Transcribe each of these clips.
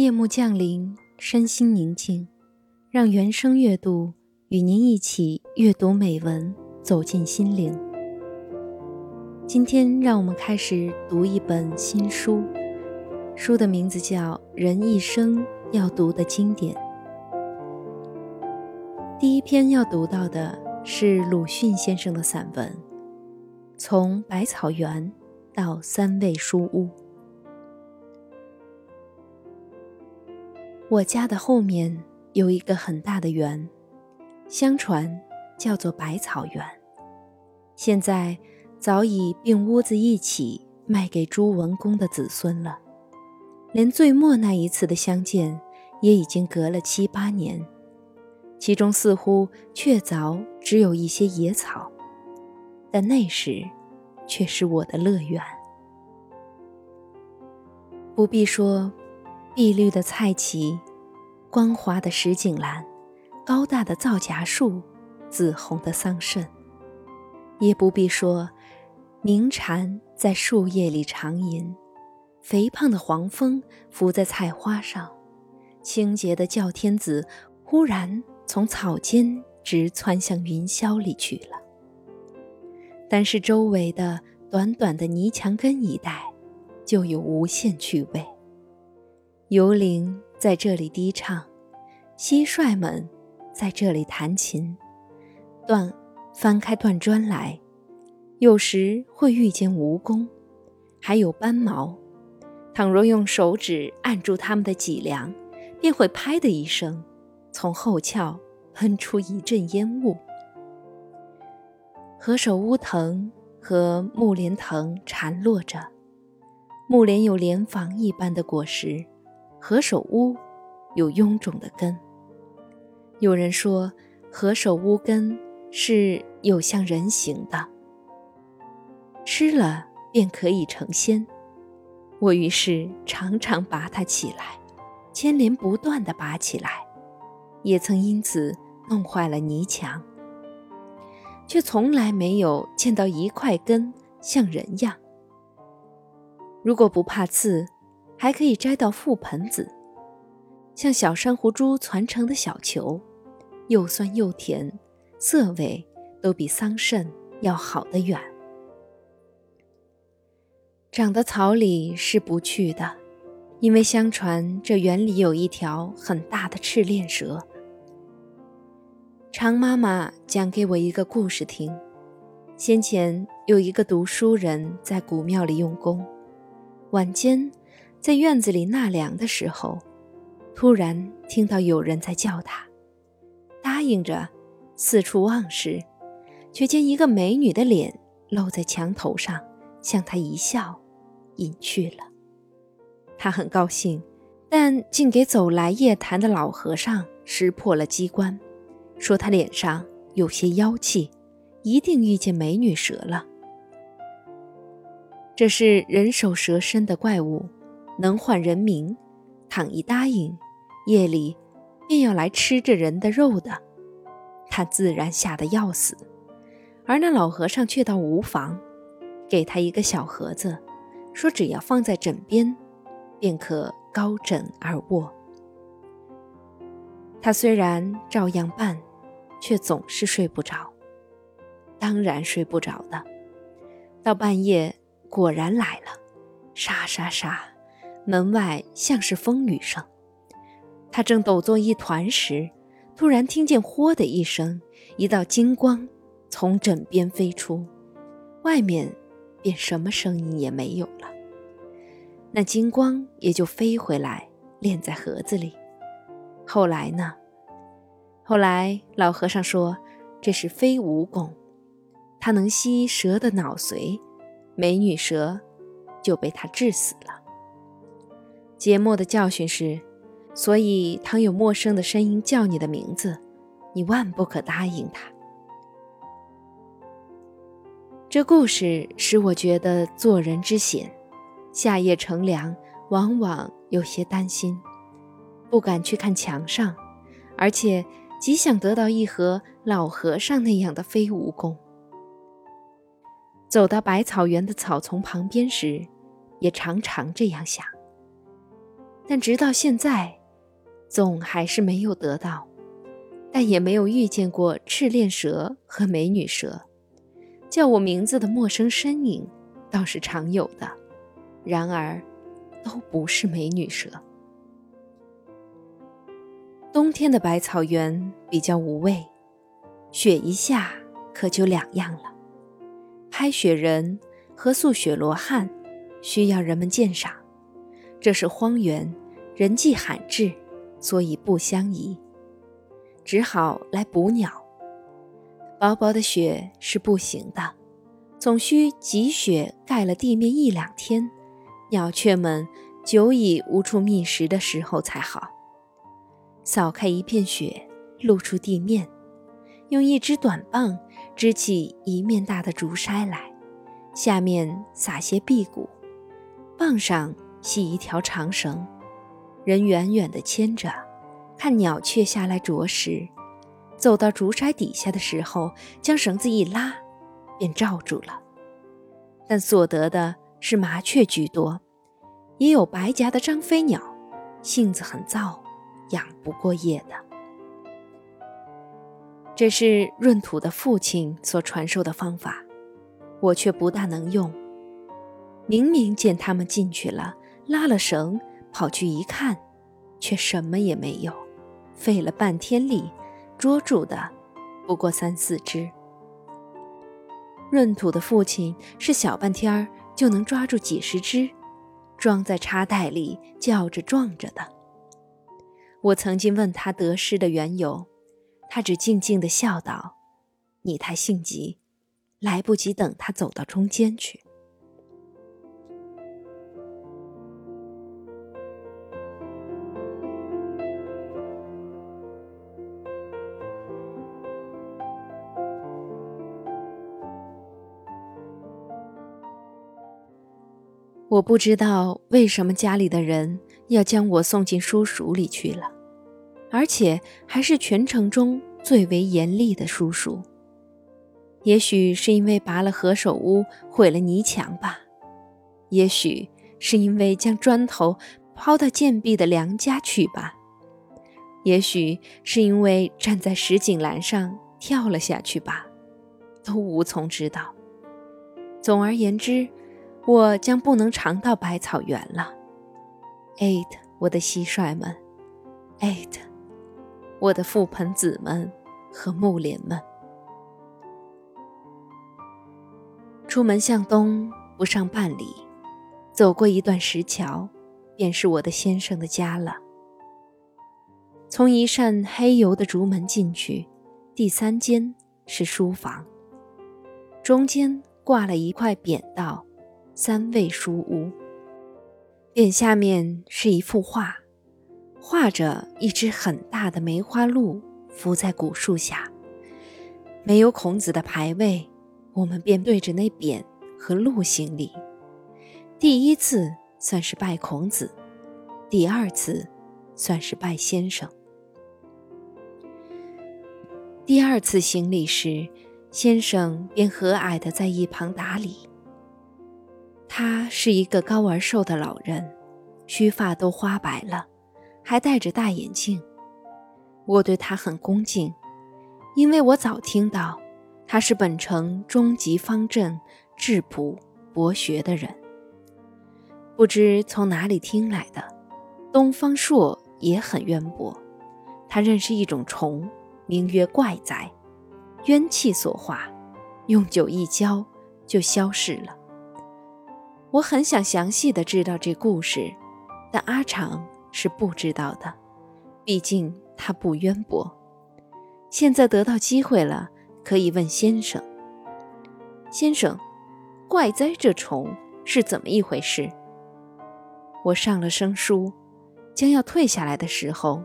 夜幕降临，身心宁静，让原声阅读与您一起阅读美文，走进心灵。今天，让我们开始读一本新书，书的名字叫《人一生要读的经典》。第一篇要读到的是鲁迅先生的散文《从百草园到三味书屋》。我家的后面有一个很大的园，相传叫做百草园。现在早已并屋子一起卖给朱文公的子孙了。连最末那一次的相见，也已经隔了七八年。其中似乎确凿只有一些野草，但那时却是我的乐园。不必说。碧绿的菜畦，光滑的石井栏，高大的皂荚树，紫红的桑葚，也不必说，鸣蝉在树叶里长吟，肥胖的黄蜂伏在菜花上，清洁的叫天子忽然从草间直窜向云霄里去了。但是周围的短短的泥墙根一带，就有无限趣味。游灵在这里低唱，蟋蟀们在这里弹琴，断翻开断砖来，有时会遇见蜈蚣，还有斑毛。倘若用手指按住它们的脊梁，便会拍的一声，从后窍喷出一阵烟雾。何首乌藤和木莲藤缠络着，木莲有莲房一般的果实。何首乌有臃肿的根。有人说，何首乌根是有像人形的，吃了便可以成仙。我于是常常拔它起来，牵连不断地拔起来，也曾因此弄坏了泥墙，却从来没有见到一块根像人样。如果不怕刺。还可以摘到覆盆子，像小珊瑚珠攒成的小球，又酸又甜，色味都比桑葚要好得远。长的草里是不去的，因为相传这园里有一条很大的赤练蛇。常妈妈讲给我一个故事听：先前有一个读书人在古庙里用功，晚间。在院子里纳凉的时候，突然听到有人在叫他，答应着四处望时，却见一个美女的脸露在墙头上，向他一笑，隐去了。他很高兴，但竟给走来夜谈的老和尚识破了机关，说他脸上有些妖气，一定遇见美女蛇了。这是人首蛇身的怪物。能唤人名，倘一答应，夜里便要来吃这人的肉的，他自然吓得要死。而那老和尚却倒无妨，给他一个小盒子，说只要放在枕边，便可高枕而卧。他虽然照样办，却总是睡不着，当然睡不着的。到半夜，果然来了，沙沙沙。门外像是风雨声，他正抖作一团时，突然听见“豁”的一声，一道金光从枕边飞出，外面便什么声音也没有了。那金光也就飞回来，炼在盒子里。后来呢？后来老和尚说，这是飞蜈蚣，它能吸蛇的脑髓，美女蛇就被它治死了。节末的教训是：所以，倘有陌生的声音叫你的名字，你万不可答应他。这故事使我觉得做人之险，夏夜乘凉，往往有些担心，不敢去看墙上，而且极想得到一盒老和尚那样的飞蜈蚣。走到百草园的草丛旁边时，也常常这样想。但直到现在，总还是没有得到。但也没有遇见过赤练蛇和美女蛇，叫我名字的陌生身影倒是常有的，然而都不是美女蛇。冬天的百草园比较无味，雪一下可就两样了。拍雪人和塑雪罗汉需要人们鉴赏，这是荒原，人迹罕至，所以不相宜。只好来捕鸟。薄薄的雪是不行的，总需积雪盖了地面一两天，鸟雀们久已无处觅食的时候才好。扫开一片雪，露出地面，用一支短棒支起一面大的竹筛来，下面撒些辟谷，棒上系一条长绳，人远远地牵着。看鸟雀下来啄食，走到竹筛底下的时候，将绳子一拉，便罩住了。但所得的是麻雀居多，也有白颊的张飞鸟，性子很燥，养不过夜的。这是闰土的父亲所传授的方法，我却不大能用。明明见他们进去了，拉了绳，跑去一看，却什么也没有。费了半天力，捉住的不过三四只。闰土的父亲是小半天儿就能抓住几十只，装在插袋里，叫着撞着的。我曾经问他得失的缘由，他只静静地笑道：“你太性急，来不及等他走到中间去。”我不知道为什么家里的人要将我送进书塾里去了，而且还是全城中最为严厉的叔叔。也许是因为拔了何首乌，毁了泥墙吧；也许是因为将砖头抛到贱婢的梁家去吧；也许是因为站在石井栏上跳了下去吧，都无从知道。总而言之。我将不能常到百草园了。eight，我的蟋蟀们；eight，我的覆盆子们和木莲们。出门向东不上半里，走过一段石桥，便是我的先生的家了。从一扇黑油的竹门进去，第三间是书房，中间挂了一块匾道。三味书屋，匾下面是一幅画，画着一只很大的梅花鹿伏在古树下。没有孔子的牌位，我们便对着那匾和鹿行礼。第一次算是拜孔子，第二次算是拜先生。第二次行礼时，先生便和蔼地在一旁打理。他是一个高而瘦的老人，须发都花白了，还戴着大眼镜。我对他很恭敬，因为我早听到他是本城中极方正、质朴博学的人。不知从哪里听来的，东方朔也很渊博。他认识一种虫，名曰怪哉，冤气所化，用酒一浇就消逝了。我很想详细的知道这故事，但阿长是不知道的，毕竟他不渊博。现在得到机会了，可以问先生。先生，怪哉这虫是怎么一回事？我上了生疏，将要退下来的时候，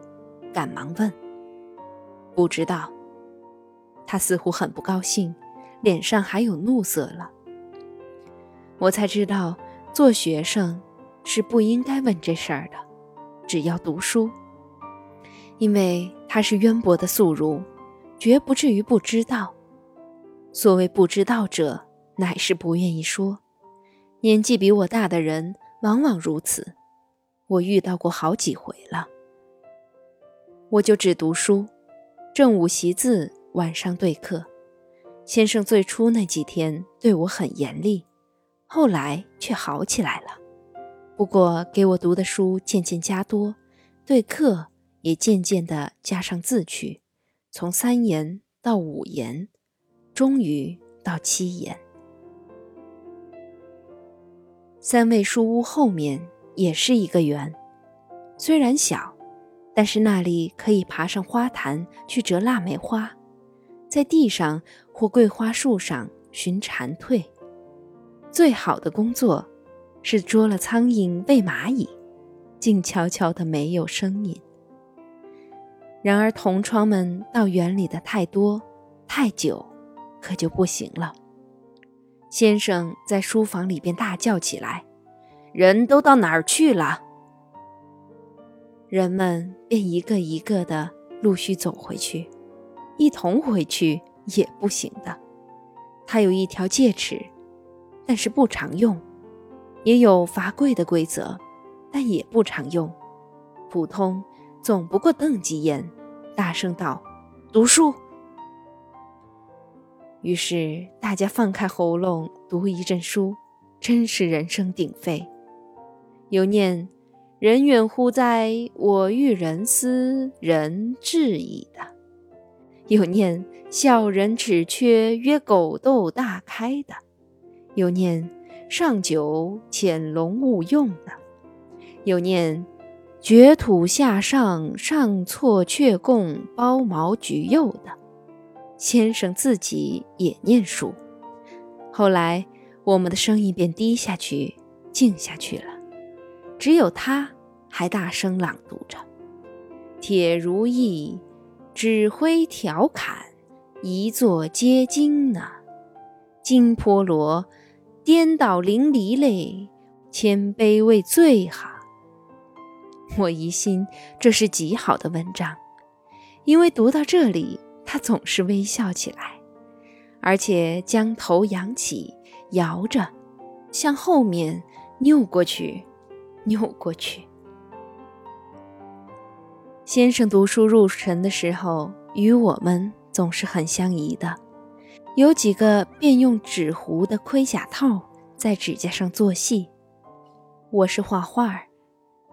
赶忙问。不知道。他似乎很不高兴，脸上还有怒色了。我才知道，做学生是不应该问这事儿的，只要读书。因为他是渊博的宿儒，绝不至于不知道。所谓不知道者，乃是不愿意说。年纪比我大的人往往如此，我遇到过好几回了。我就只读书，正午习字，晚上对课。先生最初那几天对我很严厉，后来却好起来了。不过给我读的书渐渐加多，对课也渐渐地加上字去，从三言到五言，终于到七言。三味书屋后面也是一个园，虽然小，但是那里可以爬上花坛去折腊梅花，在地上或桂花树上寻蝉蜕。最好的工作是捉了苍蝇、喂蚂蚁，静悄悄的没有声音。然而同窗们到园里的太多、太久，可就不行了。先生在书房里边大叫起来：“人都到哪儿去了？”人们便一个一个的陆续走回去，一同回去也不行的。他有一条戒尺，但是不常用；也有罚跪的规则，但也不常用。普通总不过瞪几眼，大声道：“读书。”于是大家放开喉咙读一阵书，真是人声鼎沸。有念“人远乎哉，我欲人思人至矣”的；有念“小人齿缺，曰狗窦大开”的；有念“上九潜龙勿用”的；有念“掘土下上，上错却共包毛举右”的。先生自己也念书，后来我们的声音便低下去，静下去了，只有他还大声朗读着：“铁如意，指挥调侃，一座皆精呢。金波罗，颠倒淋漓嘞，谦卑为最哈。”我疑心这是极好的文章，因为读到这里。他总是微笑起来，而且将头扬起，摇着，向后面扭过去，扭过去。先生读书入神的时候，与我们总是很相宜的。有几个便用纸糊的盔甲套在指甲上做戏，我是画画儿，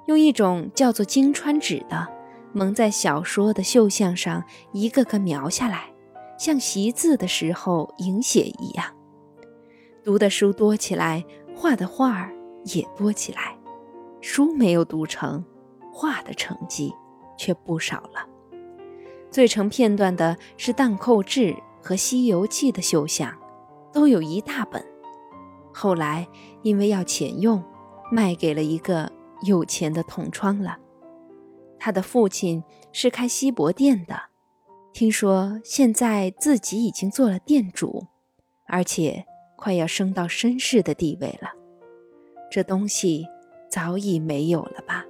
用一种叫做金川纸的。蒙在小说的绣像上，一个个描下来，像习字的时候影写一样。读的书多起来，画的画儿也多起来。书没有读成，画的成绩却不少了。最成片段的是《荡寇志》和《西游记》的绣像，都有一大本。后来因为要钱用，卖给了一个有钱的同窗了。他的父亲是开锡箔店的，听说现在自己已经做了店主，而且快要升到绅士的地位了。这东西早已没有了吧？